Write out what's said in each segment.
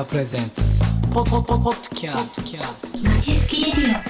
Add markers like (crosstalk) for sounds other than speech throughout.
ア presents ポポポポッドキャストキャストまちすきレディ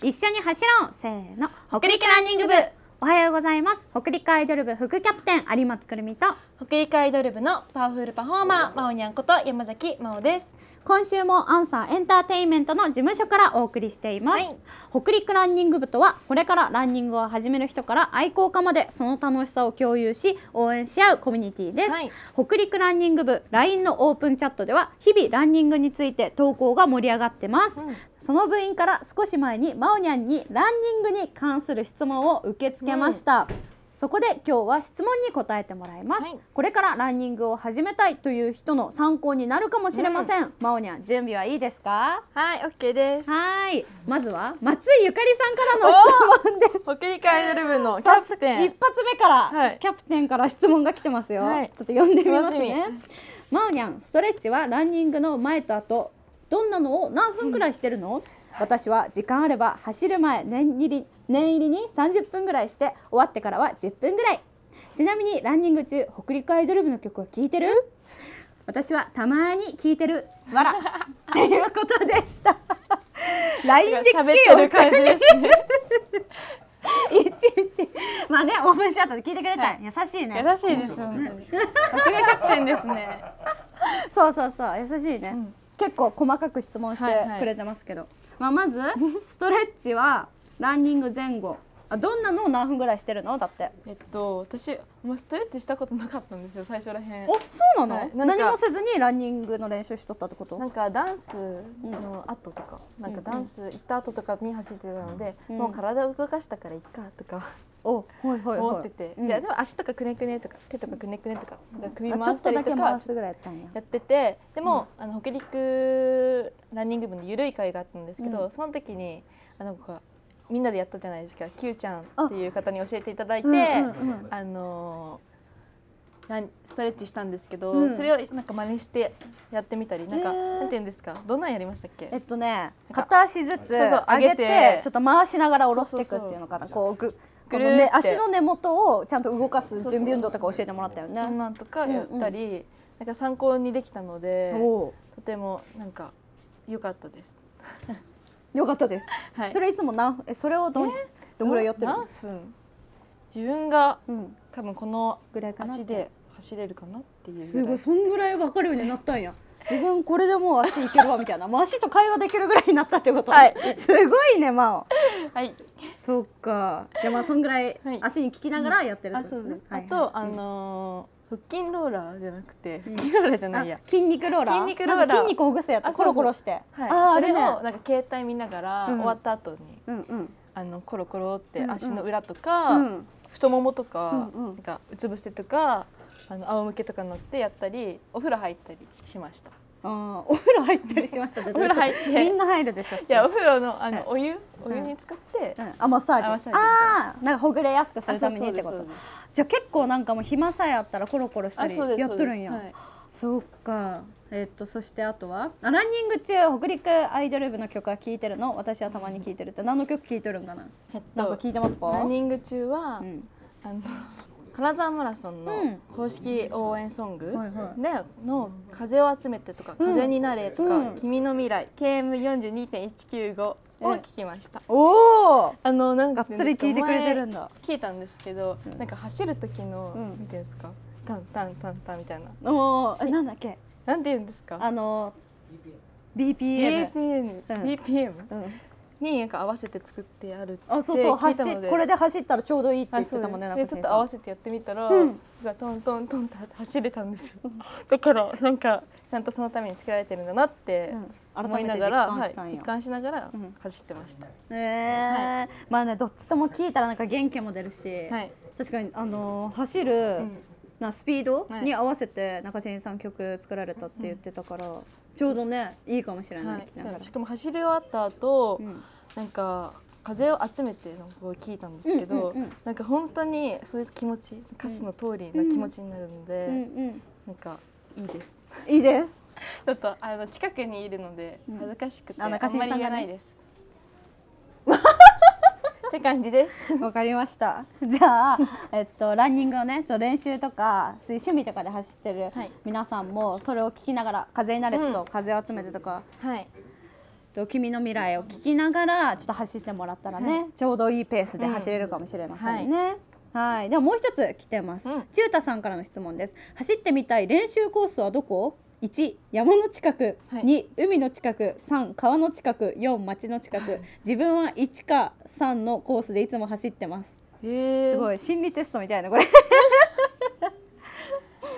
一緒に走ろう。せーの。北陸ランニング部。おはようございます。北陸アイドル部副キャプテン有松くるみと。北陸アイドル部のパワフルパフォーマーまおにゃんこと山崎まおです今週もアンサーエンターテインメントの事務所からお送りしています、はい。北陸ランニング部とはこれからランニングを始める人から愛好家までその楽しさを共有し応援し合うコミュニティです、はい。北陸ランニング部 LINE のオープンチャットでは日々ランニングについて投稿が盛り上がってます、うん。その部員から少し前にまおにゃんにランニングに関する質問を受け付けました、そこで今日は質問に答えてもらいます、はい。これからランニングを始めたいという人の参考になるかもしれません、マオニャン準備はいいですか？はいオッケーです。はい。まずは松井ゆかりさんからの質問です。北陸アイドル部のキャプテン。一発目から、はい。キャプテンから質問が来てますよ、はい。ちょっと読んでみますね。楽マオニャンストレッチはランニングの前と後どんなのを何分くらいしてるの、私は時間あれば走る前念入り念入りに30分ぐらいして終わってからは10分ぐらい。ちなみにランニング中北陸アイドル部の曲は聴いてる？私はたまに聴いてる。わらっていうことでした。(laughs) LINE で聞喋っけよてる感じですね。(laughs) いちいち。まあねオープンチャットで聞いてくれた、はい。優しいね。優しいです本当に。さすがキャプテンですね。そうそうそう。優しいね、ん。結構細かく質問しはいはい。てくれてますけど、まあ、まずストレッチはランニング前後。あどんなのを何分ぐらいしてるの？だって。えっと私まあストレッチしたことなかったんですよ最初らへん。おそうなの、はい。なんか何もせずにランニングの練習しとったってこと？なんかダンスの後とか、なんかダンス行った後とかに走ってたので、うんもう体を動かしたからいっかとか。おはいはいはい。思ってて、うん。ででも足とかくねくねとか手とかくねくねとか首あちょ回したっとだけりとか回すぐらいやったんや。やっててでも、あの北陸ランニング部のゆるい会があったんですけど、うん。その時にあの子がみんなでやったじゃないですか。Q ちゃんっていう方に教えていただいて、うんうんうん。あのランストレッチしたんですけど、うん。それをなんか真似してやってみたりなんかなんて言うんですか？どんなんやりましたっけ？えっとね片足ずつ上げてちょっと回しながら下ろしていくっていうのかな。こうぐぐるね、足の根元をちゃんと動かす準備運動とか教えてもらったよね。そんなんとかやったり、なんか参考にできたのでとてもなんか良かったです。よかったです、はい。それいつも何えそれをどんどんぐらいやってるの？何分自分がうん。多分このぐらいかな足で走れるかなっていうすごいそんぐらい分かるようになったんや。自分これでもう足いけるわみたいな。もう足と会話できるぐらいになったってこと。はい。すごいねまあはい。そうか。じゃあまあそんぐらいはい。足に効きながらやってるっあそうですね、はいはい。あと、あのー腹筋ローラーじゃなくて腹筋ローラーじゃないや。あ、筋肉ローラー？筋肉ローラー。筋肉ほぐすやつコロコロして。はい、あそれれね。をなんか携帯見ながら、うん。終わった後にうんうん。あのコロコロって足の裏とか、うん。太ももとか、うんうん。なんかうつ伏せとかあの仰向けとか乗ってやったりお風呂入ったりしました。あーお風呂入ったりしました？ね (laughs) お風呂入って。みんな入るでしょ普い通やお風呂のあの、はい。お湯？お湯に使って、うん。あマッサージ。あマッサージあーなんかほぐれやすくするためにってこと。じゃあ結構なんかもう暇さえあったらコロコロしたりやっとるんや、そうか。えっとそしてあとは？あランニング中北陸アイドル部の曲は聴いてるの？私はたまに聴いてるって。何の曲聴いてるんかな？えっなんか聞いてますか？ランニング中は、うん。あの金沢マラソンのうん。公式応援ソングの「風を集めて」とか「うん。風になれ」とかうん「君の未来」KM42.195 を聞きました。おおあのなんがっつり聴いてくれてるんだ。前聞いたんですけど、うん。なんか走る時の、うん。なんてんですかタンタンタンタンみたいな。おーえなんだっけ？なんていうんですか？あの BPM BPM、うん。BPM うんになんか合わせて作ってあるってあそうそう聞いたので。走これで走ったらちょうどいいって言あってたもんねちょっと合わせてやってみたら、うん。がトントントンって走れたんですよ。だからなんかちゃんとそのために作られてるんだなってうん。思いながら、実感したんや。実感しながらうん。走ってました、えー。まあねどっちとも聞いたらなんか元気も出るし、はい、確かにあのー走る、うんなスピードはい。に合わせて中新さん曲作られたって言ってたから、ちょうどねいいかもしれない、はい。しかも走り終わった後、うん。なんか風を集めてのを聞いたんですけど、うんうんうん。なんか本当にそういう気持ち歌詞の通りの気持ちになるので、うんうんなんかいいです。いいです。(laughs) ちょっとあの近くにいるのでうん。恥ずかしくて、ああんまり言えないですって感じですわかりました。じゃあ、えっと、ランニングをね、ちょっと練習とか、そういう趣味とかで走ってるはい皆さんも、それを聞きながら、風になれと、うん風を集めてとか。はいと君の未来を聞きながら、ちょっと走ってもらったらね、はちょうどいいペースで走れるかもしれませんね。はい、ではもう一つ来てます。うんちゅうたさんからの質問です。走ってみたい練習コースはどこ？？1山の近く、はい。2海の近く。3川の近く。4町の近く。自分は1か3のコースでいつも走ってます。へすごい。心理テストみたいなこれ。(laughs)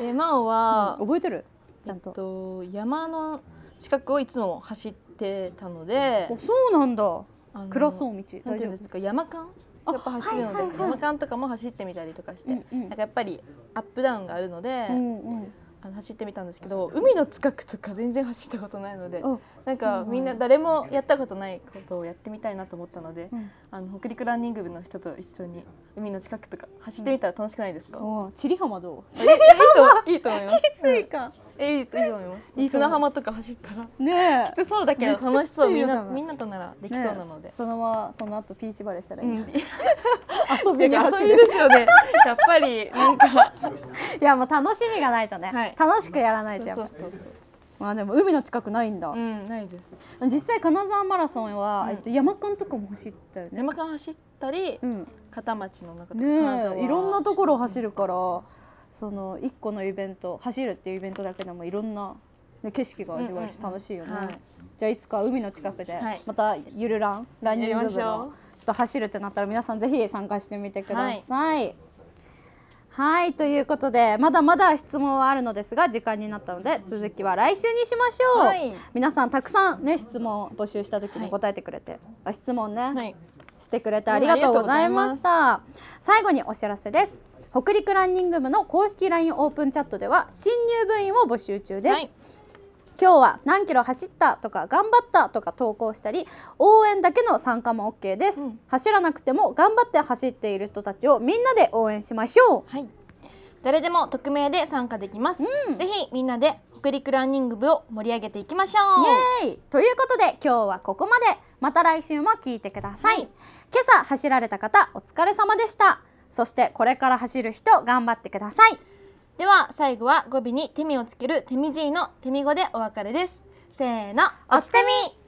えマオは、覚えてる？ちちゃんゃんとと山の近くをいつも走ってたのでおそうなんだ。あの暗そう道。なんていうんですか？山間？あやっぱ走るので、はいはいはい山間とかも走ってみたりとかして、うんうん。なんかやっぱりアップダウンがあるので、うんうんあの走ってみたんですけど海の近くとか全然走ったことないのであなんかみんな誰もやったことないことをやってみたいなと思ったので、うん。あの北陸ランニング部の人と一緒に海の近くとか走ってみたら楽しくないですか、お千里浜どう？えいいといいと思います。きついか。えいいといいと思います。砂浜とか走ったらねきつそうだけど楽しそう。みんなみんなとならできそうなので。そのままその後ピーチバレーしたらいい、うん、(laughs) 遊びに走遊びるですよね。やっぱりなんか (laughs) いやもう楽しみがないとね、はい。楽しくやらないとやっぱそうそうそう。まあでも海の近くないんだ、うんないです。実際金沢マラソンは、うん。えっと、山間とかも走ったよね山間走ったりうん。片町の中とかね金沢えいろんなところを走るからその一個のイベント走るっていうイベントだけでもいろんな、ね、景色が味わえるしうんうんうん。楽しいよね、はい。じゃあいつか海の近くではい。またゆるランランニング部のう。ちょっと走るってなったら皆さんぜひ参加してみてください。はい、ということでまだまだ質問はあるのですが時間になったので続きは来週にしましょう、はい。皆さんたくさんね質問を募集した時はい。に答えてくれて、あ質問ね、はい。してくれてありがとうございました。最後にお知らせです。北陸ランニング部の公式 LINE オープンチャットでは新入部員を募集中です、はい今日は何キロ走ったとか頑張ったとか投稿したり応援だけの参加も OK です、うん。走らなくても頑張って走っている人たちをみんなで応援しましょう。はい。誰でも匿名で参加できます。ぜひみんなで北陸ランニング部を盛り上げていきましょう。イエーイ。ということで今日はここまで。また来週も聞いてください、はい。今朝走られた方お疲れ様でした。そしてこれから走る人頑張ってくださいでは最後は語尾に手みをつける手みじいの手み語でお別れです。せーの、おつてみ。